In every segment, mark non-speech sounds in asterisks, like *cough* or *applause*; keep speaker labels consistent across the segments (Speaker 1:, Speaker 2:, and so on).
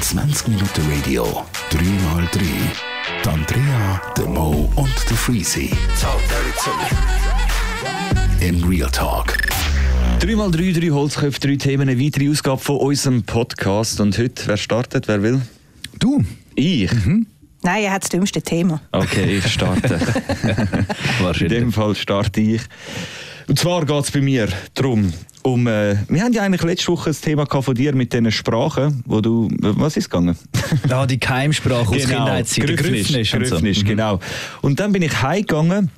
Speaker 1: 20 Minuten Radio, 3x3. Die Andrea, der Mo und der Freezy. In Real Talk.
Speaker 2: 3x3, drei Holzköpfe, drei Themen, eine weitere Ausgabe von unserem Podcast. Und heute, wer startet, wer will?
Speaker 3: Du?
Speaker 2: Ich?
Speaker 4: Nein, er hat das dümmste Thema.
Speaker 2: Okay, ich starte. *laughs* In dem Fall starte ich. Und zwar geht es bei mir darum, um, äh, wir haben ja eigentlich letzte Woche das Thema von dir mit diesen Sprachen, wo du, was ist gegangen? *laughs*
Speaker 3: Ah, die Keimsprache aus Kindheitszeit. der
Speaker 2: Grüffnisch,
Speaker 3: Grüffnisch und so. Mhm.
Speaker 2: genau. Und dann bin ich heimgegangen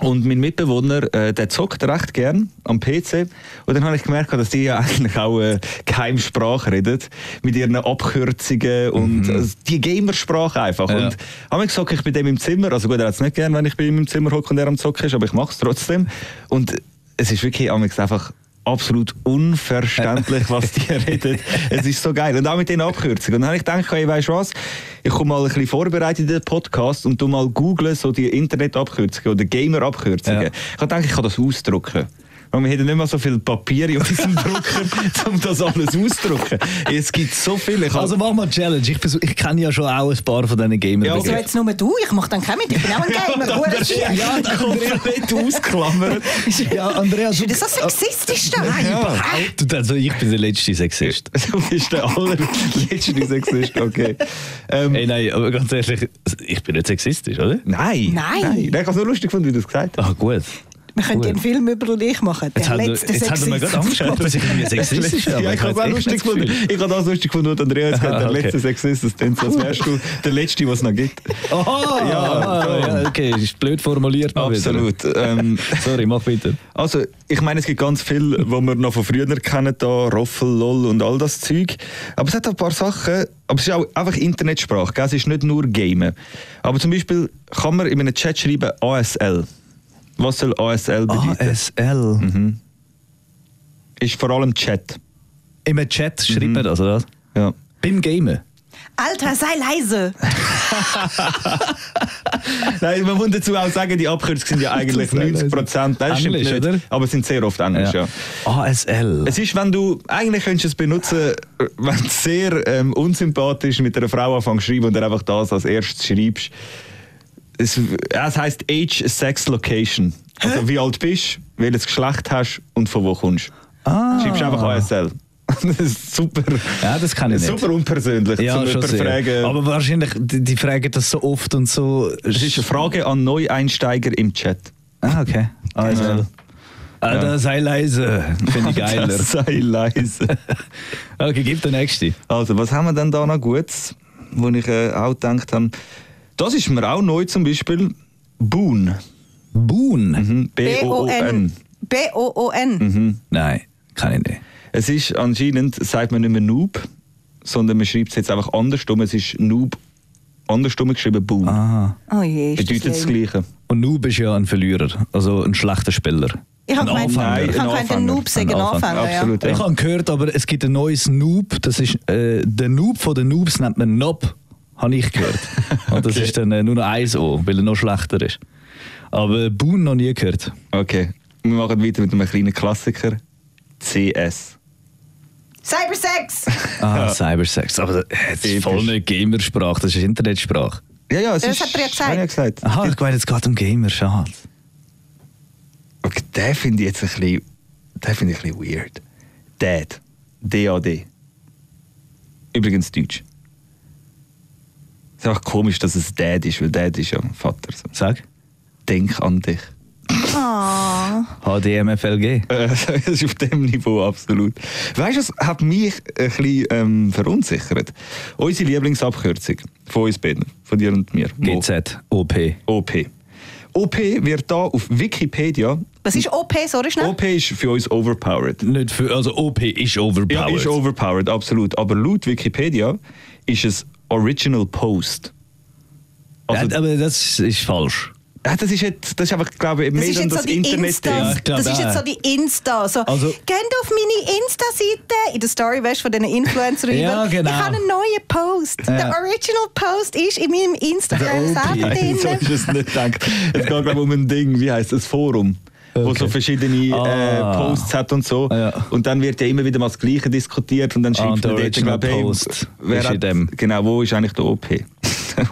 Speaker 2: und mein Mitbewohner, äh, der zockt recht gern am PC. Und dann habe ich gemerkt, dass die ja *laughs* eigentlich auch äh, Geheimsprache reden, mit ihren Abkürzungen und also die Gamersprache einfach.
Speaker 3: Mhm. Ja.
Speaker 2: Und habe ich gesagt, ich bin dem im Zimmer, also gut, er hat es nicht gern, wenn ich bei ihm im Zimmer hocke und er am Zocken ist, aber ich mache es trotzdem. Und es ist wirklich einfach absolut unverständlich, was die *laughs* reden. Es ist so geil. Und auch mit den Abkürzungen. Und dann habe ich gedacht, hey, weißt du was? Ich komme mal ein bisschen vorbereitet in den Podcast und tu mal googlen, so die Internet-Abkürzungen oder Gamer-Abkürzungen.
Speaker 3: Ja.
Speaker 2: Ich habe gedacht, ich kann das ausdrucken. Weil wir hätten nicht mehr so viel Papier in unserem *laughs* Drucker, um das alles auszudrucken. Es gibt so viele. Ich
Speaker 3: Also mach mal eine Challenge. Ich, versuch, ich kenne ja schon auch ein paar von diesen gamer
Speaker 2: Ja,
Speaker 4: Also jetzt nur du, ich mache dann keinen mit, ich bin auch ein *laughs* Gamer. Hure shit.
Speaker 2: ja, komplett ausklammert. *laughs*
Speaker 3: Ja, Andrea, du,
Speaker 4: Ist das so sexistisch da?
Speaker 2: Ja.
Speaker 3: du, also ich bin der letzte Sexist.
Speaker 2: Du bist der allerletzte Sexist, okay. Ähm,
Speaker 3: Hey, nein, aber ganz ehrlich, ich bin nicht sexistisch, oder?
Speaker 2: nein.
Speaker 4: Nein.
Speaker 2: Nein, ich habe es nur lustig gefunden, wie du es gesagt hast.
Speaker 3: Ah, gut.
Speaker 4: Wir können einen Film über dich machen.
Speaker 3: Jetzt
Speaker 4: Der
Speaker 3: er,
Speaker 4: letzte
Speaker 3: jetzt hat er mir
Speaker 4: Sexist.
Speaker 3: gerade Angst gemacht, dass ich irgendwie sexistisch bin.
Speaker 2: ja, ich habe es auch lustig gefunden. Ich habe das lustig gefunden, Andreas hat. Der
Speaker 3: okay.
Speaker 2: letzte Sexist, das so, als wärst du der Letzte, was es noch gibt.
Speaker 3: Aha,
Speaker 2: Ja,
Speaker 3: ja, ja, okay, ist blöd formuliert.
Speaker 2: Absolut. Ähm, *laughs*
Speaker 3: Sorry, mach bitte.
Speaker 2: also, ich meine, es gibt ganz viel, was wir noch von früher kennen, da, Roffel, LOL und all das Zeug. Aber es hat auch ein paar Sachen, aber es ist auch einfach Internetsprache, gell? es ist nicht nur Gamen. Aber zum Beispiel kann man in einem Chat schreiben ASL. Was soll ASL bedeuten?
Speaker 3: ASL.
Speaker 2: Ist vor allem Chat.
Speaker 3: Im Chat schreibt man das, oder was?
Speaker 2: Ja.
Speaker 3: Beim Gamen.
Speaker 4: Alter, sei leise. *laughs*
Speaker 2: Nein, man muss dazu auch sagen, die Abkürzungen sind ja *laughs* eigentlich
Speaker 3: Das ist
Speaker 2: 90 Prozent.
Speaker 3: Englisch,
Speaker 2: nicht,
Speaker 3: oder?
Speaker 2: aber es sind sehr oft Englisch, ja.
Speaker 3: ASL.
Speaker 2: Es ist, wenn du, eigentlich könntest du es benutzen, wenn du sehr ähm, unsympathisch mit einer Frau anfängst zu schreiben und dann einfach das als erstes schreibst. Es, ja, es heisst Age, Sex, Location. Also wie alt bist, welches Geschlecht hast und von wo kommst.
Speaker 3: Ah.
Speaker 2: Schreibst einfach ASL. *laughs* Das ist super,
Speaker 3: Ja, das kann ich nicht.
Speaker 2: super unpersönlich,
Speaker 3: Ja,
Speaker 2: zum fragen.
Speaker 3: Aber wahrscheinlich, die, die fragen das so oft und so.
Speaker 2: es ist eine Frage an Neueinsteiger im Chat.
Speaker 3: Ah, okay. ASL. Alter, sei leise. Finde ich *laughs* geiler.
Speaker 2: Das sei leise. *laughs*
Speaker 3: okay, gib den nächsten.
Speaker 2: Also, was haben wir denn da noch Gutes, wo ich äh, auch gedacht habe? Das ist mir auch neu zum Beispiel. Boon.
Speaker 3: Boon?
Speaker 2: Mhm. B-O-O-N.
Speaker 4: B-O-O-N.
Speaker 2: Mhm.
Speaker 3: Nein, kann ich nicht.
Speaker 2: Es ist anscheinend, sagt man nicht mehr Noob, sondern man schreibt es jetzt einfach andersrum. Es ist Noob andersrum geschrieben, Boon.
Speaker 3: Ah.
Speaker 4: Oh je,
Speaker 2: Bedeutet das
Speaker 4: lame.
Speaker 2: Gleiche.
Speaker 3: Und Noob ist ja ein Verlierer, also ein schlechter Spieler.
Speaker 4: Ich habe
Speaker 3: Ein
Speaker 4: gemeint,
Speaker 3: Anfänger.
Speaker 4: ich habe
Speaker 2: Ein
Speaker 4: gemeint, der
Speaker 2: Anfänger.
Speaker 4: Noob sei ein
Speaker 3: Anfänger.
Speaker 4: Anfänger. Ja.
Speaker 2: Absolut.
Speaker 3: Ich habe gehört, aber es gibt ein neues Noob. Das ist äh, der Noob von den Noobs nennt man Nob, habe ich gehört. *laughs* Und das
Speaker 2: Okay.
Speaker 3: ist dann äh, nur noch eins O, weil er noch schlechter ist. Aber Boon noch nie gehört.
Speaker 2: Okay, wir machen weiter mit einem kleinen Klassiker. CS.
Speaker 4: Cybersex! *laughs*
Speaker 3: Ah, Cybersex. Aber das ist voll eine Gamersprache, das ist Internetsprache.
Speaker 2: Ja, ja, es
Speaker 4: Das
Speaker 2: ist,
Speaker 4: hat er ja gesagt.
Speaker 2: ja gesagt.
Speaker 3: Aha, ich meine, jetzt geht um Gamer, schade.
Speaker 2: Okay, den finde ich jetzt ein bisschen, den finde ich ein bisschen weird. Dad. D-A-D. Übrigens Deutsch. Es ist einfach komisch, dass es Dad ist, weil Dad ist ja Vater. So.
Speaker 3: Sag.
Speaker 2: Denk an dich.
Speaker 4: Oh.
Speaker 3: HDMFLG.
Speaker 2: Äh, *laughs* Das ist auf dem Niveau absolut. Weißt du, was hat mich ein bisschen ähm, verunsichert? Unsere Lieblingsabkürzung von uns beiden, von dir und mir.
Speaker 3: GZ, OP.
Speaker 2: OP. OP wird da auf Wikipedia.
Speaker 4: Was ist OP? Sorry, schnell.
Speaker 2: OP ist für uns overpowered.
Speaker 3: Nicht für, also OP ist overpowered.
Speaker 2: Ja, ist overpowered, absolut. Aber laut Wikipedia ist es Original Post. Also,
Speaker 3: ja, aber das ist falsch.
Speaker 2: Ja, das ist jetzt, das ist einfach, glaube ich,
Speaker 4: Das
Speaker 2: mehr
Speaker 4: ist
Speaker 2: dann
Speaker 4: jetzt
Speaker 2: das
Speaker 4: so die
Speaker 2: Internet.
Speaker 4: Insta,
Speaker 3: Ja,
Speaker 4: das ist jetzt so die Insta. So,
Speaker 3: Also-
Speaker 4: geht auf meine Insta-Seite in der Story weißt, von diesen Influencern. *laughs*
Speaker 3: Ja, genau.
Speaker 4: Ich habe einen neuen Post.
Speaker 3: Ja.
Speaker 4: Der Original Post ist in meinem Instagram selber
Speaker 2: Nein, so
Speaker 4: drin. *laughs*
Speaker 2: ist es nicht gedacht. Es geht, glaube ich, um ein Ding, wie heißt das? Forum. Wo
Speaker 3: Okay.
Speaker 2: so verschiedene
Speaker 3: Ah.
Speaker 2: äh, Posts hat und so.
Speaker 3: Ja.
Speaker 2: Und dann wird ja immer wieder mal das Gleiche diskutiert und dann
Speaker 3: Ah,
Speaker 2: schreibt
Speaker 3: und der
Speaker 2: man dort,
Speaker 3: Original
Speaker 2: glaub, hey,
Speaker 3: Post
Speaker 2: wer
Speaker 3: ist in
Speaker 2: hat,
Speaker 3: dem.
Speaker 2: Genau, wo ist eigentlich der OP?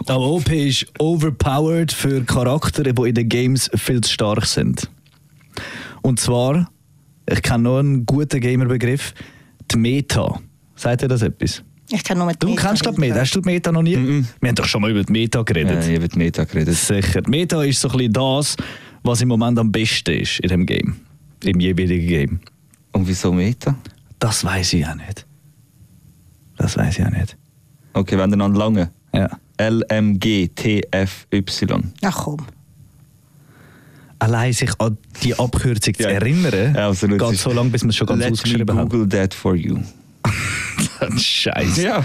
Speaker 3: Aber *laughs* OP ist overpowered für Charaktere, die in den Games viel zu stark sind. Und zwar, ich kenne noch einen guten Gamerbegriff, die Meta. Sagt ihr das etwas?
Speaker 4: Ich kann nur mit
Speaker 3: Du kennst glaube Meta. Hast du die Meta noch nie? Wir haben doch schon mal über die Meta geredet.
Speaker 2: Ja, ich wird Meta geredet.
Speaker 3: Sicher. Die Meta ist so ein bisschen das, was im Moment am besten ist in dem Game. Im jeweiligen Game.
Speaker 2: Und wieso Meta?
Speaker 3: Das weiß ich auch nicht. Das weiß ich auch nicht.
Speaker 2: Okay, wenn dann lange.
Speaker 3: Ja.
Speaker 2: LMGTFY.
Speaker 4: Ach komm.
Speaker 3: Allein sich an die Abkürzung zu
Speaker 2: Ja.
Speaker 3: erinnern,
Speaker 2: Ja, absolut.
Speaker 3: geht so lange, bis man es schon ganz
Speaker 2: Let
Speaker 3: ausgeschrieben hat.
Speaker 2: Google that for you. *laughs*
Speaker 3: Scheiße.
Speaker 2: Ja,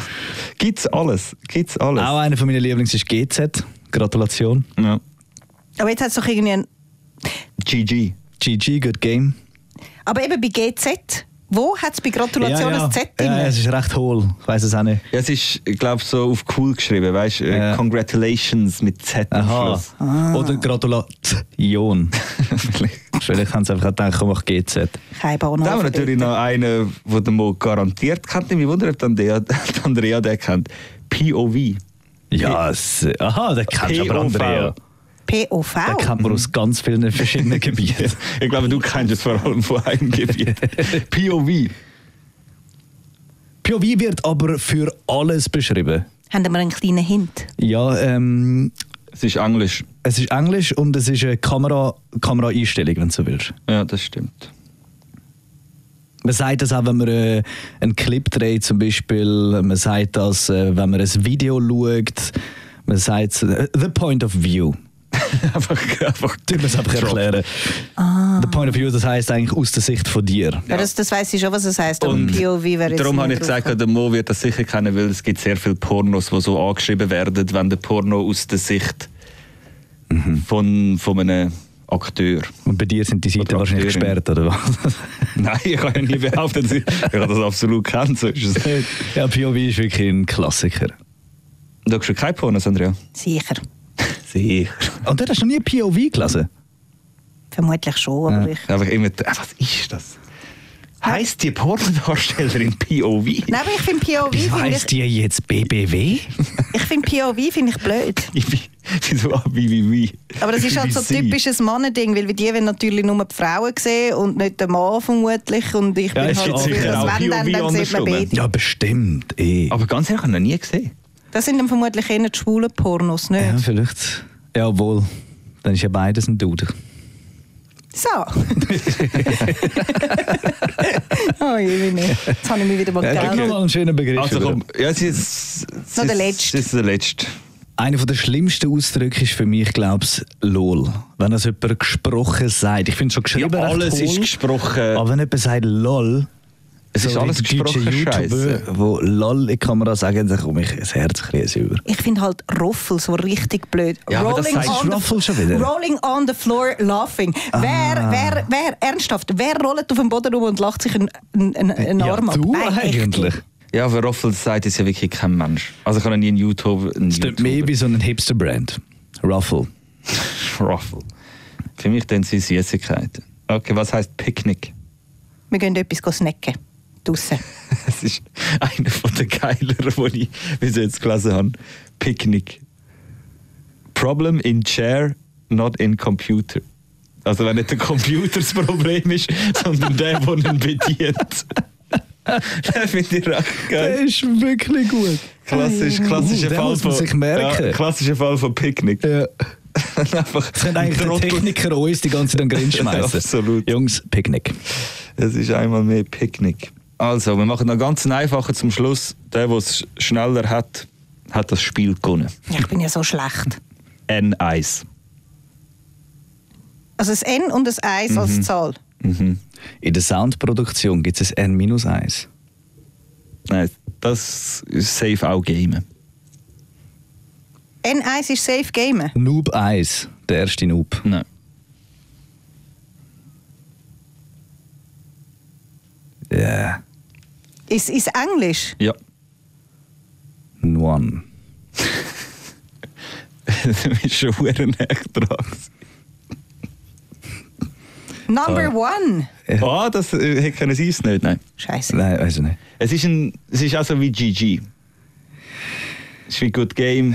Speaker 2: gibt's alles. Gibt's alles.
Speaker 3: Auch einer von meinen Lieblings ist GZ. Gratulation.
Speaker 2: Ja.
Speaker 4: Aber jetzt hat es doch irgendwie ein...
Speaker 2: GG.
Speaker 3: GG, good game.
Speaker 4: Aber eben bei GZ, wo hat es bei Gratulation
Speaker 3: ja, ja.
Speaker 4: ein Z drin?
Speaker 3: Ja, es ist recht hohl. Ich weiß es auch nicht.
Speaker 2: Ja, es ist, ich glaube, so auf cool geschrieben, weißt du?
Speaker 3: Ja.
Speaker 2: Congratulations mit Z am
Speaker 3: Aha.
Speaker 2: Schluss.
Speaker 3: Oder Gratulation. *laughs* Vielleicht haben sie einfach gedacht, komm, mach GZ.
Speaker 4: Kein
Speaker 2: Da haben wir natürlich noch einen, den der mal garantiert kennt. Ich wundere, ob *laughs* Andrea, den kennt. POV.
Speaker 3: Ja, aha, den kennst du aber. Andrea.
Speaker 4: POV.
Speaker 3: Den kennt man aus ganz vielen verschiedenen *laughs* Gebieten.
Speaker 2: Ich glaube, du kennst es vor allem von einem Gebiet. *laughs* POV.
Speaker 3: POV wird aber für alles beschrieben.
Speaker 4: Haben wir einen kleinen Hint?
Speaker 3: Ja, ähm,
Speaker 2: Es ist Englisch.
Speaker 3: es ist Englisch und es ist eine Kamera, Kameraeinstellung, wenn du so willst.
Speaker 2: Ja, das stimmt.
Speaker 3: Man sagt das auch, wenn man äh, einen Clip dreht, zum Beispiel. Man sagt das, äh, wenn man ein Video schaut. Man sagt äh, the point of view. *laughs*
Speaker 2: einfach, einfach.
Speaker 3: Wir es einfach erklären. The point of view, das heißt eigentlich aus der Sicht von dir.
Speaker 4: Ja. das, das weiß ich schon, was es heisst.
Speaker 2: Und
Speaker 4: POV wäre
Speaker 2: Darum habe ich gesagt, der Mo wird das sicher kennen, weil es gibt sehr viele Pornos, die so angeschrieben werden, wenn der Porno aus der Sicht von, von einem Akteur.
Speaker 3: Und bei dir sind die Seiten wahrscheinlich gesperrt, oder was? *laughs*
Speaker 2: Nein, ich kann ja nie behaupten, dass ich, ich habe das absolut kennt. So ist es nicht.
Speaker 3: ja, POV ist wirklich ein Klassiker.
Speaker 2: Du hast schon keine Pornos, Andrea?
Speaker 4: Sicher.
Speaker 2: Sicher.
Speaker 3: Und du hast noch nie POV gelesen?
Speaker 4: Vermutlich schon, aber
Speaker 3: Ja.
Speaker 4: ich...
Speaker 2: Aber immer, äh, was ist das? Heißt die Pornodarstellerin POV?
Speaker 4: Nein, aber ich finde POV,
Speaker 3: heisst
Speaker 4: ich,
Speaker 3: die jetzt BBW?
Speaker 4: ich finde POV finde ich blöd. *laughs*
Speaker 2: Wieso wie, wie, wie?
Speaker 4: Aber das ist halt so
Speaker 2: BBC.
Speaker 4: typisches Mannending, weil die wollen natürlich nur die Frauen sehen und nicht den Mann vermutlich. Und ich
Speaker 3: Ja,
Speaker 4: bin halt
Speaker 2: sicher
Speaker 4: dass
Speaker 2: auch
Speaker 4: wenn dann,
Speaker 2: POV
Speaker 4: dann sieht man beide.
Speaker 3: Ja, bestimmt. Eh.
Speaker 2: Aber ganz ehrlich, ich habe noch nie gesehen.
Speaker 4: Das sind dann vermutlich eher die schwulen Pornos, nicht?
Speaker 3: Ja, vielleicht. Ja, obwohl. Dann ist ja beides ein Dude.
Speaker 4: So. *laughs* oh, je, wie. Jetzt habe ich mich wieder mal
Speaker 3: Ja,
Speaker 4: getraut.
Speaker 3: gib noch einen schönen Begriff.
Speaker 2: Also komm, ja, es ist, es
Speaker 4: Noch der letzte.
Speaker 2: Es ist der letzte.
Speaker 3: Einer der schlimmsten Ausdrücke ist für mich, glaube ich, LOL. Wenn das jemand gesprochen sagt. Ich finde es schon geschrieben
Speaker 2: Ja, alles
Speaker 3: hohl,
Speaker 2: ist gesprochen.
Speaker 3: Aber wenn jemand sagt LOL,
Speaker 2: Es ist
Speaker 3: so
Speaker 2: alles gesprochen Scheiße.
Speaker 3: wo LOL in die Kamera sagen, dann komme ich das Herz ein bisschen über.
Speaker 4: Ich finde halt Roffel so richtig blöd.
Speaker 2: Ja, aber das heißt
Speaker 4: on the-
Speaker 3: Ruffle schon wieder?
Speaker 4: Rolling on the floor laughing.
Speaker 3: Ah.
Speaker 4: Wer, wer, wer, ernsthaft, wer rollt auf dem Boden rum und lacht sich einen, einen, einen
Speaker 3: ja,
Speaker 4: Arm ab?
Speaker 3: du
Speaker 4: Nein, echt.
Speaker 3: eigentlich.
Speaker 2: Ja, aber Roffel sagt ist ja wirklich kein Mensch. Also ich habe nie einen YouTube... Einen
Speaker 3: Das klingt mehr wie so ein Hipster-Brand. Ruffle. *laughs*
Speaker 2: Ruffle. Für mich dann sind Süßigkeiten. Okay, was heißt Picknick?
Speaker 4: Wir gehen etwas go snacken. Draussen. *laughs*
Speaker 2: Es ist einer von den geileren, *laughs* die ich bis jetzt gelesen habe. Picknick. Problem in chair, not in computer. Also wenn nicht der Computer das Problem ist, *laughs* sondern der, der ihn bedient. das finde ich recht geil.
Speaker 3: ist wirklich gut.
Speaker 2: Klassisch, klassischer
Speaker 3: Uh,
Speaker 2: Fall
Speaker 3: muss man
Speaker 2: von,
Speaker 3: sich merken.
Speaker 2: Ja, klassischer Fall von Picknick.
Speaker 3: Ja.
Speaker 2: Einfach
Speaker 3: Das können eigentlich der
Speaker 2: Trottel.
Speaker 3: Techniker uns die ganze Zeit an den Grin schmeißen.
Speaker 2: Absolut.
Speaker 3: Jungs, Picknick.
Speaker 2: Es ist einmal mehr Picknick. Also, wir machen noch ganz einfacher zum Schluss. Der, der es schneller hat, hat das Spiel gewonnen.
Speaker 4: Ja, ich bin ja so schlecht.
Speaker 2: N1.
Speaker 4: Also das N und das 1
Speaker 3: Mhm.
Speaker 4: als Zahl.
Speaker 2: Mhm.
Speaker 3: In der Soundproduktion gibt es ein N-1.
Speaker 2: Nein, das ist safe auch Game.
Speaker 4: N1 ist Safe Gamen.
Speaker 3: Noob 1, der erste Noob.
Speaker 2: Nein.
Speaker 3: Ja,
Speaker 4: Ist, ist Englisch.
Speaker 2: Ja.
Speaker 3: One. *laughs*
Speaker 2: du bist schon sehr näher dran.
Speaker 4: Number one.
Speaker 2: Ah, das äh, hätte können sie es nicht, nein.
Speaker 4: Scheiße.
Speaker 3: Nein, weiß ich nicht.
Speaker 2: Es ist, ein, es ist auch so wie GG. Es ist wie Good Game.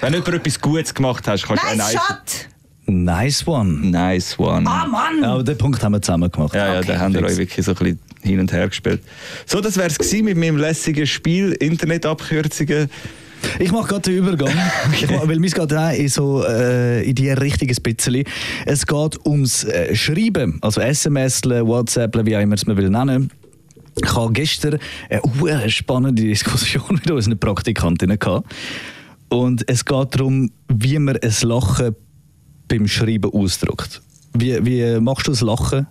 Speaker 2: Wenn du jemand etwas Gutes gemacht hast, kannst du
Speaker 4: Nice
Speaker 2: ein
Speaker 4: shot!
Speaker 3: Nice one.
Speaker 2: Nice one.
Speaker 4: Ah, Mann!
Speaker 3: Ja, aber den Punkt haben wir zusammen gemacht.
Speaker 2: Ja, ja,
Speaker 4: Okay.
Speaker 2: da haben wir euch wirklich so ein bisschen hin und her gespielt. So, das wäre es mit meinem lässigen Spiel, Internetabkürzungen.
Speaker 3: Ich mache gerade den Übergang, *laughs* ich mach, weil mir geht auch in, so, äh, in die Richtung ein bisschen. Es geht ums äh, Schreiben, also SMS, WhatsApp, wie auch immer es man will nennen. Ich habe gestern eine spannende Diskussion *laughs* mit unseren Praktikantinnen gehabt. Und es geht darum, wie man ein Lachen beim Schreiben ausdrückt. Wie, wie machst du das Lachen?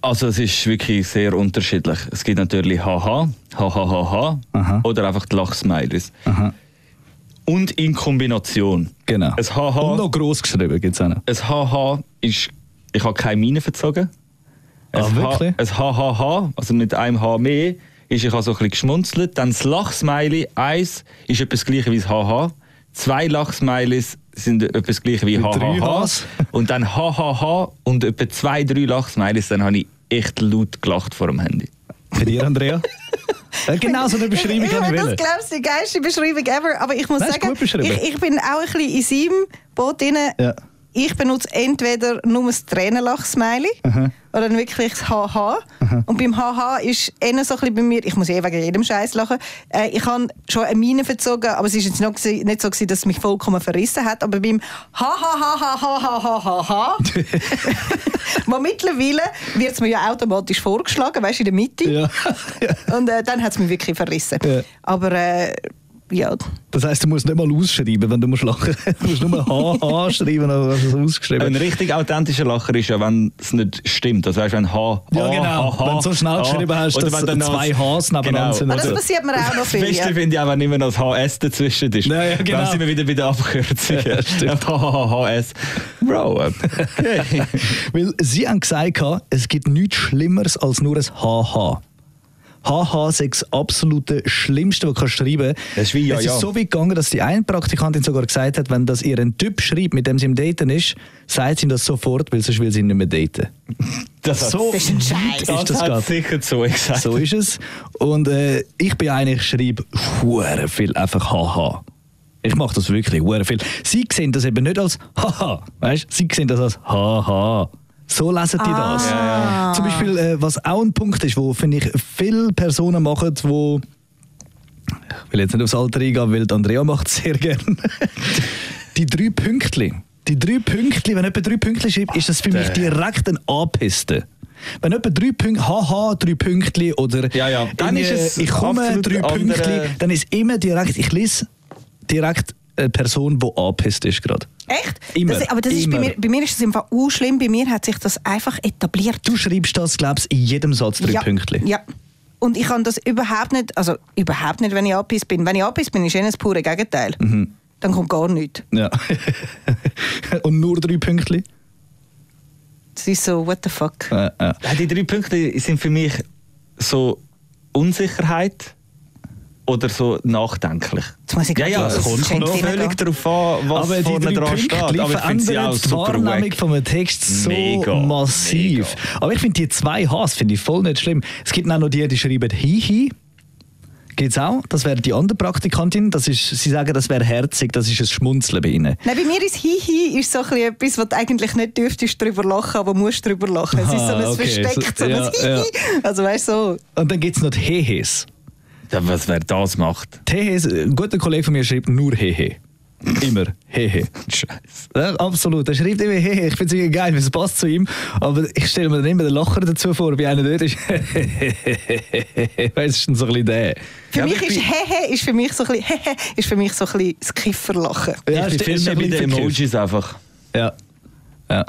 Speaker 2: Also es ist wirklich sehr unterschiedlich. Es gibt natürlich Haha, Hahaha
Speaker 3: Aha.
Speaker 2: oder einfach die Lachsmileys. Und in Kombination.
Speaker 3: Genau.
Speaker 2: Ein Haha.
Speaker 3: Und noch gross geschrieben gibt es auch noch.
Speaker 2: Ein Haha ist, ich habe keine Miene verzogen. Ein
Speaker 3: Ah, wirklich?
Speaker 2: Ha, ein Hahaha, also mit einem H mehr, ist, ich habe so ein bisschen geschmunzelt. Dann das Lachsmiley, eins ist etwas gleiche wie das Haha. Zwei Lachsmileys sind etwas gleiche wie.
Speaker 3: Hs. *laughs*
Speaker 2: Und dann Hahaha und etwa zwei, drei Lachsmileys, dann habe ich echt laut gelacht vor dem Handy.
Speaker 3: Bei dir, Andrea? Ja, *laughs* genau so eine Beschreibung
Speaker 4: ich,
Speaker 3: kann ich
Speaker 4: das glaubst du, die geilste Beschreibung ever. Aber ich muss
Speaker 3: Nein,
Speaker 4: sagen, ich, ich bin auch ein bisschen in seinem Boot drin.
Speaker 3: Ja.
Speaker 4: Ich benutze entweder nur das Tränenlach-Smiley oder dann wirklich das Haha. Und beim Haha ist eher so ein bisschen bei mir, ich muss eh wegen jedem Scheiß lachen, äh, ich habe schon eine Mine verzogen, aber es ist jetzt noch nicht so, gewesen, dass es mich vollkommen verrissen hat. Aber beim mal *laughs* mittlerweile wird es mir ja automatisch vorgeschlagen, weißt du, in der Mitte.
Speaker 3: Ja.
Speaker 4: Und äh, dann hat es mich wirklich verrissen.
Speaker 3: Ja.
Speaker 4: Aber äh, ja,
Speaker 3: Das heisst, du musst nicht mal ausschreiben, wenn du musst lachen *laughs* Du musst nur HH schreiben, aber hast du es
Speaker 2: Ein
Speaker 3: ausgeschrieben.
Speaker 2: richtig authentischer Lacher ist ja, wenn es nicht stimmt. Also weißt, wenn H,
Speaker 3: Ja,
Speaker 2: H,
Speaker 3: genau.
Speaker 2: H, H,
Speaker 3: Wenn du so schnell geschrieben hast,
Speaker 2: oder
Speaker 3: dass
Speaker 2: wenn
Speaker 3: zwei
Speaker 2: das-
Speaker 3: Hs nebeneinander
Speaker 2: genau.
Speaker 3: sind.
Speaker 4: aber das passiert mir auch noch
Speaker 2: Das
Speaker 4: viel.
Speaker 2: Beste
Speaker 4: Ja.
Speaker 2: finde ich auch, wenn immer noch das HS dazwischen ist.
Speaker 3: Ja, ja, genau.
Speaker 2: Dann sind wir wieder bei der Abkürzung.
Speaker 3: Ja, stimmt.
Speaker 2: HS. Bro, okay. *laughs*
Speaker 3: Weil sie haben gesagt, es gibt nichts Schlimmeres als nur ein HH. HH ist das absolute Schlimmste, was du kannst schreiben
Speaker 2: wie ja,
Speaker 3: Es
Speaker 2: ja.
Speaker 3: ist so weit gegangen, dass die eine Praktikantin sogar gesagt hat, wenn das ihr ein Typ schreibt, mit dem sie im Daten ist, sagt sie ihm das sofort, weil sonst will sie ihn nicht mehr daten. *laughs*
Speaker 2: Das
Speaker 3: So
Speaker 4: Das ist ein Scheiß.
Speaker 2: das
Speaker 3: ist das
Speaker 2: hat sicher so gesagt.
Speaker 3: So ist es. Und äh, ich bin einer, ich schreibe viel einfach haha. Ich mache das wirklich viel. Sie sehen das eben nicht als haha, weißt? Sie sehen das als haha. So lesen die das. Zum Beispiel, äh, was auch ein Punkt ist, wo finde ich viele Personen machen, wo ich will jetzt nicht aufs Alter eingehen, weil die Andrea macht es sehr gerne. *laughs* die drei Pünktli. Die drei Pünktli, wenn jemand drei Pünktli schreibt, ist das für mich direkt ein Anpiste. Wenn jemand drei Pünktli, haha, drei Pünktli oder
Speaker 2: Ja, ja. Dann
Speaker 3: in,
Speaker 2: ist es
Speaker 3: ich komme, drei
Speaker 2: andere-
Speaker 3: Pünktli, dann ist immer direkt, ich lese direkt eine Person, die angepisst ist gerade.
Speaker 4: Echt?
Speaker 3: Immer,
Speaker 4: Das, aber das ist bei,
Speaker 3: immer.
Speaker 4: mir, bei mir ist das einfach auch schlimm. Bei mir hat sich das einfach etabliert.
Speaker 3: Du schreibst das, glaubst in jedem Satz drei
Speaker 4: ja,
Speaker 3: Pünktli.
Speaker 4: Ja. Und ich kann das überhaupt nicht, also überhaupt nicht, wenn ich angepisst bin. Wenn ich angepisst bin, ist eh das pure Gegenteil.
Speaker 3: Mhm.
Speaker 4: Dann kommt gar nichts.
Speaker 3: Ja. *laughs* Und nur drei Pünktli?
Speaker 4: Das ist so, what the fuck.
Speaker 3: Äh, äh.
Speaker 2: Ja, Die drei Punkte sind für mich so Unsicherheit oder so nachdenklich.
Speaker 4: Jetzt muss ich
Speaker 2: Ja, ja, es kommt völlig darauf an, was
Speaker 3: aber die
Speaker 2: vorne dran
Speaker 3: Punkte
Speaker 2: steht. Aber ich finde sie auch
Speaker 3: die Wahrnehmung
Speaker 2: wack.
Speaker 3: von einem Text so
Speaker 2: Mega,
Speaker 3: massiv. Aber ich finde die zwei Hs finde ich voll nicht schlimm. Es gibt auch noch die, die schreiben Hihi. Geht's auch? Das wäre die andere Praktikantin. Das ist, sie sagen, das wäre herzig, das ist ein Schmunzeln bei ihnen.
Speaker 4: Nein, bei mir ist Hihi ist so ein bisschen etwas, was du eigentlich nicht dürftest drüber lachen, aber musst drüber lachen. Es ist so ein
Speaker 3: Ah, okay.
Speaker 4: versteckt,
Speaker 3: So-
Speaker 4: so, ein
Speaker 3: ja,
Speaker 4: Hihi. Also weißt du, so.
Speaker 3: Und dann gibt es noch die Hehes.
Speaker 2: Ja, was wer das macht.
Speaker 3: Die Hehes, ein guter Kollege von mir schreibt nur Hehe. Immer Hehe.
Speaker 2: Scheiße.
Speaker 3: Ja, absolut. Er schreibt immer Hehe. Ich finde es irgendwie geil, weil es passt zu ihm. Aber ich stelle mir dann immer den Lacher dazu vor, wie einer dort ist. *laughs* weißt du, so ein bisschen der.
Speaker 4: Für
Speaker 2: Ja,
Speaker 4: mich ist Hehe ist für mich so ein bisschen, *laughs* Hehe ist für mich so ein bisschen das Kifferlachen.
Speaker 3: Ja,
Speaker 2: ich bin viel mehr
Speaker 3: ein
Speaker 2: bei
Speaker 3: bisschen
Speaker 2: den. Emojis einfach.
Speaker 3: Ja. ja.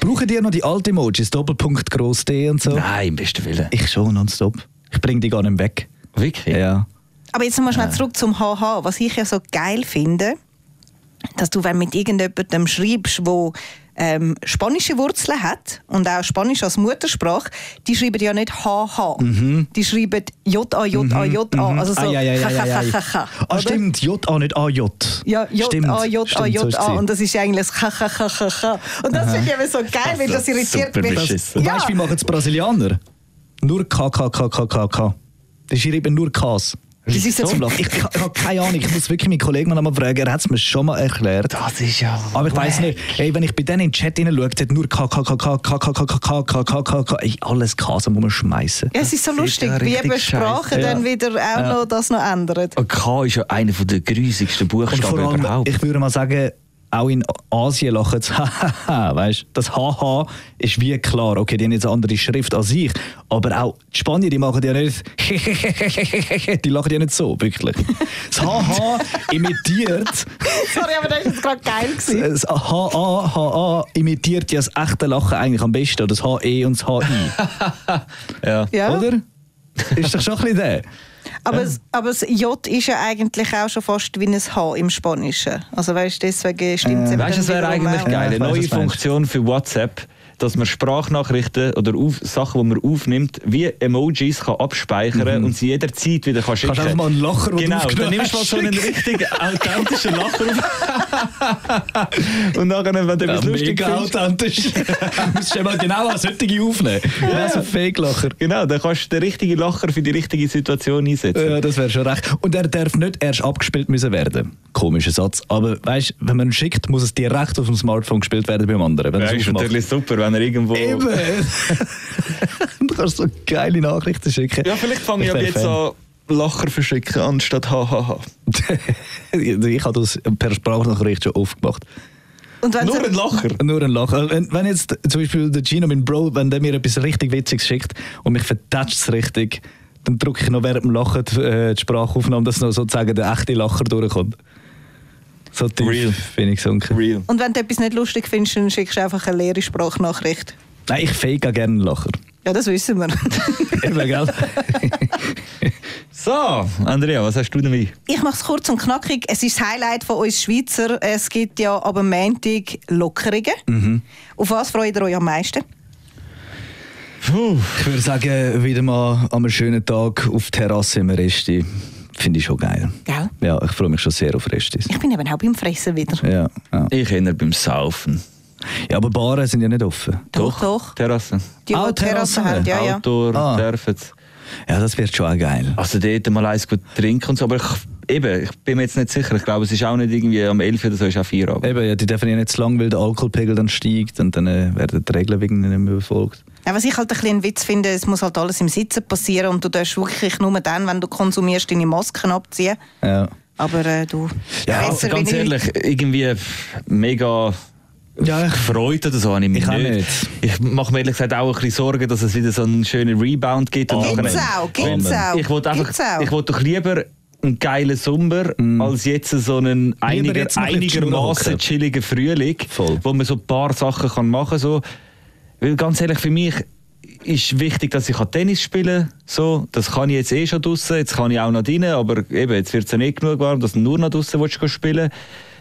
Speaker 3: Brauchen die noch die alten Emojis? Doppelpunkt, Gross D und so?
Speaker 2: Nein, im besten Willen.
Speaker 3: Ich schon nonstop. Ich bringe die gar nicht weg.
Speaker 2: Wirklich?
Speaker 3: Ja.
Speaker 4: Aber jetzt nochmal schnell zurück zum HH. Was ich ja so geil finde, dass du, wenn mit irgendjemandem schreibst, wo ähm, spanische Wurzeln hat und auch Spanisch als Muttersprache, die schreiben ja nicht HH. Die schreiben J-A-J-A-J-A. Also so
Speaker 3: Ah, ja, ja, ja, ja, ja. Ah,
Speaker 4: oder?
Speaker 3: stimmt, J-A, nicht A-J.
Speaker 4: Ja,
Speaker 3: stimmt, so ist
Speaker 4: Und das ist eigentlich das KKKKK. Und das finde ich eben so geil, weil das irritiert mich. Ja.
Speaker 3: weißt du, wie machen es Brasilianer? Nur K, K. Die schreiben nur Ks.
Speaker 4: Das ist jetzt
Speaker 3: Zum Lachen. Ich, ich, ich habe keine Ahnung, ich muss wirklich meinen Kollegen noch einmal fragen, er hat es mir schon mal erklärt.
Speaker 2: Das ist ja.
Speaker 3: Aber ich weiß nicht, hey, wenn ich bei denen in den Chat hineinschaue, hat nur K, K, K, K, K, K, K, K, K, K, K, K, ey, alles K, so muss man schmeißen.
Speaker 4: Ja, es ist so
Speaker 2: Das ist
Speaker 4: lustig,
Speaker 2: ja
Speaker 4: wie eben Sprache dann wieder auch noch das noch ändert.
Speaker 2: K ist ja einer der grusigsten
Speaker 3: Und vor
Speaker 2: Buchstaben
Speaker 3: allem,
Speaker 2: überhaupt.
Speaker 3: ich würde mal sagen, auch in Asien lachen sie, hahaha, *laughs* weißt Das HH ist wie klar, okay, die haben jetzt eine andere Schrift als ich, aber auch die Spanier, die machen ja nicht, *laughs* die lachen ja nicht so, wirklich. Das HH *laughs* imitiert,
Speaker 4: Sorry, aber das jetzt gerade geil gewesen.
Speaker 3: das HA, HA imitiert ja das echte Lachen eigentlich am besten, das HE und das HI,
Speaker 2: ja.
Speaker 4: Ja.
Speaker 3: oder? Ist doch schon ein bisschen der.
Speaker 4: Aber, das- aber das J ist ja eigentlich auch schon fast wie ein H im Spanischen. Also weißt du, deswegen stimmt es
Speaker 2: Äh, Weißt du, es wäre eigentlich geil,
Speaker 3: Ja,
Speaker 2: eine neue. Funktion für WhatsApp, dass man Sprachnachrichten oder auf, Sachen, die man aufnimmt, wie Emojis kann abspeichern und sie jederzeit wieder kann schicken
Speaker 3: Mhm. Kannst mal einen Lacher, du
Speaker 2: Genau, dann nimmst du mal so einen richtig authentischen Lacher auf. *laughs* und nachher, wenn du etwas lustig
Speaker 3: mega
Speaker 2: findest,
Speaker 3: authentisch. *laughs* Du musst ja mal genau als solche aufnehmen. Ja. so Fake-Lacher.
Speaker 2: genau, dann kannst du den richtigen Lacher für die richtige Situation einsetzen.
Speaker 3: Ja, das wäre schon recht. Und er darf nicht erst abgespielt müssen werden. Komischer Satz. Aber weißt, du, wenn man ihn schickt, muss es direkt auf dem Smartphone gespielt werden beim anderen. Wenn
Speaker 2: Das
Speaker 3: es
Speaker 2: ist natürlich super, wenn er irgendwo...
Speaker 3: Eben! *laughs* du kannst so geile Nachrichten schicken.
Speaker 2: Ja, vielleicht fange ich,
Speaker 3: Ich
Speaker 2: ab jetzt an Lacher verschicken, anstatt hahaha. *laughs*
Speaker 3: ich habe das per Sprachnachricht schon oft gemacht.
Speaker 4: Und wenn
Speaker 2: Nur ein Lacher.
Speaker 3: Nur ein Lachen. Wenn, wenn jetzt zum Beispiel der Gino, mein Bro, wenn der mir etwas richtig Witziges schickt und mich vertatscht es richtig, dann drücke ich noch während dem Lachen die, äh, die Sprachaufnahme, dass noch sozusagen der echte Lacher durchkommt. So tief
Speaker 2: Real.
Speaker 3: bin ich gesunken.
Speaker 2: Real.
Speaker 4: Und wenn du etwas nicht lustig findest, dann schickst du einfach eine leere Sprachnachricht.
Speaker 3: Nein, ich fake auch gerne einen Lacher.
Speaker 4: Ja, das wissen wir. *laughs*
Speaker 3: Eben, gell? *laughs*
Speaker 2: So, Andrea, was hast du dabei?
Speaker 4: Ich mache es kurz und knackig. Es ist das Highlight von uns Schweizer. Es gibt ja ab dem Montag Lockerungen. Auf was freut ihr euch am meisten?
Speaker 2: Puh.
Speaker 3: Ich würde sagen, wieder mal an einem schönen Tag auf der Terrasse im Resti. Finde ich schon geil.
Speaker 4: Gell?
Speaker 3: Ja, ich freue mich schon sehr auf Restis.
Speaker 4: Ich bin eben auch beim Fressen wieder.
Speaker 3: Ja, ja.
Speaker 2: Ich erinnere beim Saufen.
Speaker 3: ja, aber Baren sind ja nicht offen.
Speaker 4: Doch, doch.
Speaker 2: Terrasse.
Speaker 4: Die,
Speaker 3: Ah,
Speaker 4: die Terrasse
Speaker 3: Terrassen.
Speaker 4: haben, ja, ja.
Speaker 2: Outdoor,
Speaker 3: Ah.
Speaker 2: dürfen.
Speaker 3: Ja, das wird schon auch geil.
Speaker 2: Also dort mal eins gut trinken und so, aber ich, eben, ich bin mir jetzt nicht sicher. Ich glaube, es ist auch nicht irgendwie am 11 oder so, es ist auch 4 Uhr.
Speaker 3: Eben, ja, die dürfen ja nicht zu lang, weil der Alkoholpegel dann steigt und dann äh, werden die Regeln wegen nicht mehr befolgt.
Speaker 4: Ja, was ich halt ein bisschen Witz finde, es muss halt alles im Sitzen passieren und du darfst wirklich nur dann, wenn du konsumierst, deine Masken abziehen.
Speaker 3: Ja.
Speaker 4: Aber äh, du,
Speaker 2: Ja,
Speaker 4: besser
Speaker 2: ganz
Speaker 4: wie
Speaker 2: ehrlich, irgendwie mega
Speaker 3: Ja, ich-
Speaker 2: gefreut oder so habe ich mich
Speaker 3: Ich auch
Speaker 2: nicht.
Speaker 3: nicht.
Speaker 2: Ich mache mir ehrlich gesagt auch ein bisschen Sorgen, dass es wieder so einen schönen Rebound gibt. Und
Speaker 4: Gibt's auch, gibt's auch.
Speaker 2: Ich wollte
Speaker 4: Gibt's
Speaker 2: einfach,
Speaker 4: auch.
Speaker 2: ich wollte doch lieber einen geilen Sommer als jetzt so einen einiger, einigermaßen chilligen Frühling,
Speaker 3: Voll.
Speaker 2: wo man so ein paar Sachen kann machen kann. So. Weil ganz ehrlich, für mich ist wichtig, dass ich Tennis spielen kann. So. Das kann ich jetzt eh schon draußen, jetzt kann ich auch noch drinnen, aber eben, jetzt wird es ja nicht genug warm, dass du nur noch draußen willst gehen spielen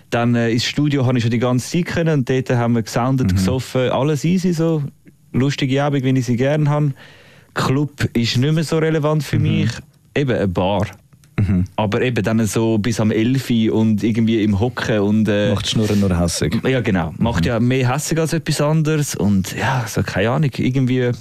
Speaker 2: Dann äh, ins Studio habe ich schon die ganze Zeit können und dort haben wir gesoundet, gesoffen, alles easy so. Lustige Abend, wie ich sie gerne habe. Club ist nicht mehr so relevant für mich. Eben eine Bar. Aber eben dann so bis am 11 Uhr und irgendwie im Hocken und äh,
Speaker 3: Macht Schnurren nur hässig.
Speaker 2: ja genau, macht ja mehr hässig als etwas anderes und ja, so keine Ahnung, irgendwie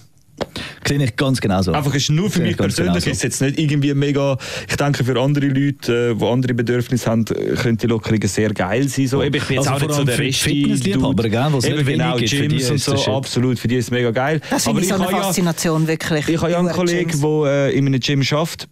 Speaker 3: Sehe ich ganz genau so.
Speaker 2: Einfach ist nur für
Speaker 3: Sehe
Speaker 2: mich persönlich
Speaker 3: genauso.
Speaker 2: ist jetzt nicht irgendwie mega. Ich denke für andere Leute, äh, die andere Bedürfnisse haben, äh, könnte die Lockerungen sehr geil sein. So, eben, ich bin jetzt
Speaker 3: Also
Speaker 2: auch nicht so der
Speaker 3: für die
Speaker 2: Resti.
Speaker 3: Fitnessliebhaber,
Speaker 2: Eben genau, Gyms und so,
Speaker 3: Shit.
Speaker 2: absolut. Für die ist es mega geil.
Speaker 4: Das finde ich so eine
Speaker 2: habe ja-
Speaker 4: Faszination, wirklich.
Speaker 2: ich habe ja einen Kollegen, der äh, in einem Gym arbeitet.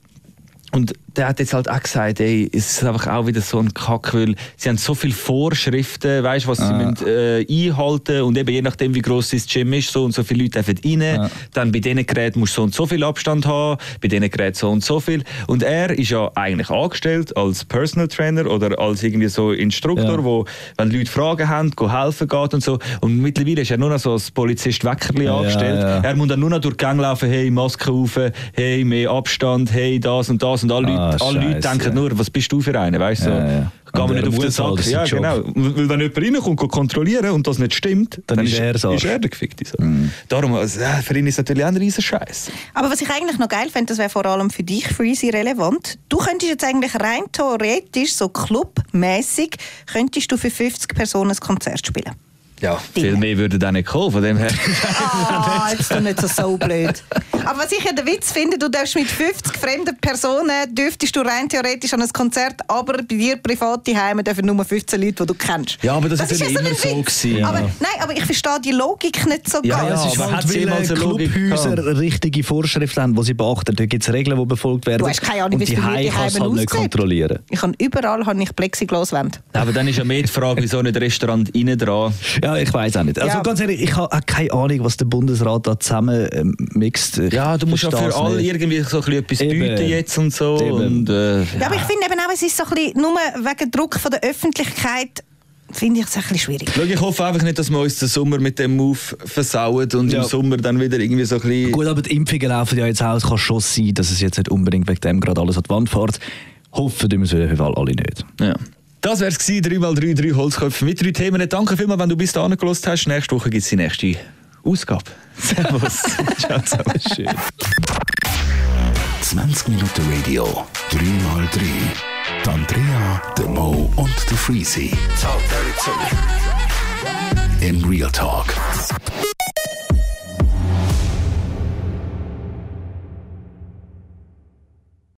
Speaker 2: Und der hat jetzt halt auch gesagt, ey, es ist einfach auch wieder so ein Kack, weil sie haben so viele Vorschriften, weißt, was sie müssen, äh, einhalten und eben je nachdem, wie groß das Gym ist, so und so viele Leute dürfen rein. Dann bei diesen Geräten musst du so und so viel Abstand haben, bei diesen Geräten so und so viel. Und er ist ja eigentlich angestellt als Personal Trainer oder als irgendwie so Instruktor,
Speaker 3: Ja.
Speaker 2: wo, wenn Leute Fragen haben, go helfen geht und so. Und mittlerweile ist er nur noch so als Polizist Weckerli
Speaker 3: Ja,
Speaker 2: angestellt.
Speaker 3: ja.
Speaker 2: Er muss dann nur noch durch die Gänge laufen, hey, Maske auf, hey, mehr Abstand, hey, das und das. Und alle
Speaker 3: Ah,
Speaker 2: Leute
Speaker 3: Ah,
Speaker 2: alle Leute denken nur, was bist du für einer, weißt du? So,
Speaker 3: Ja, ja.
Speaker 2: Geh mir nicht auf den
Speaker 3: halt,
Speaker 2: Sack. Ja, genau. Weil wenn jemand reinkommt und kontrollieren und das nicht stimmt,
Speaker 3: Dann ist er das.
Speaker 2: ist er der Gefickte. So. Darum, also, für ihn ist es natürlich auch ein riesen Scheiß.
Speaker 4: Aber was ich eigentlich noch geil fände, das wäre vor allem für dich, Freezy, relevant. Du könntest jetzt eigentlich rein theoretisch, so clubmäßig, könntest du für 50 Personen ein Konzert spielen.
Speaker 2: Ja,
Speaker 4: Dinge.
Speaker 2: viel mehr würde da nicht kommen, von dem her.
Speaker 4: Ah, jetzt doch nicht so, so blöd. Aber was ich ja den Witz finde, du darfst mit 50 fremden Personen, dürftest du rein theoretisch an ein Konzert, aber bei dir privat daheim dürfen nur 15 Leute, die du kennst.
Speaker 2: Ja, aber das ist ja immer
Speaker 4: ein
Speaker 2: so
Speaker 4: Witz.
Speaker 2: gewesen,
Speaker 4: Aber,
Speaker 2: ja.
Speaker 4: Nein, aber ich verstehe die Logik nicht so
Speaker 2: Ja,
Speaker 4: ganz.
Speaker 2: ja,
Speaker 3: es ist
Speaker 2: aber
Speaker 3: halt, weil
Speaker 2: eine
Speaker 3: Clubhäuser richtige Vorschriften haben, die sie beachten. Da gibt es Regeln, die befolgt werden.
Speaker 4: Du hast keine Ahnung,
Speaker 3: und
Speaker 4: wie es
Speaker 3: die
Speaker 4: bei daheim
Speaker 3: du halt nicht
Speaker 4: aussieht.
Speaker 3: kontrollieren.
Speaker 4: Ich habe überall habe ich Plexiglaswände.
Speaker 2: Aber dann ist ja mehr die Frage, wieso nicht Restaurant innen dran.
Speaker 3: Ja, ich weiß auch nicht. Also
Speaker 4: Ja.
Speaker 3: ganz ehrlich, ich habe auch keine Ahnung, was der Bundesrat da zusammen ähm, mixt. Ich
Speaker 2: Ja, du musst ja für alle
Speaker 3: nicht.
Speaker 2: irgendwie so ein bisschen etwas
Speaker 3: Eben.
Speaker 2: bieten jetzt und so. Und, äh,
Speaker 4: Ja, aber ich finde eben auch, es ist so ein bisschen, nur wegen Druck von der Öffentlichkeit, finde ich es ein bisschen schwierig.
Speaker 2: Ich hoffe einfach nicht, dass wir uns den Sommer mit dem Move versauen und
Speaker 3: Ja.
Speaker 2: im Sommer dann wieder irgendwie so ein bisschen...
Speaker 3: Gut, aber die Impfungen laufen ja jetzt aus. Es kann schon sein, dass es jetzt nicht unbedingt wegen dem gerade alles an die Wand fährt. Hoffen wir es auf jeden Fall alle nicht.
Speaker 2: Ja. Das wäre es gewesen, 3x3, 3 Holzköpfe mit drei Themen. Danke vielmals, wenn du bis dahin gelost hast. Nächste Woche gibt es die nächste Ausgabe. *laughs* Servus. Ciao zusammen. Schön.
Speaker 1: 20 Minuten Radio, 3x3. Die Andrea, der Mo und der Freezy. Talk dirty. In Real Talk.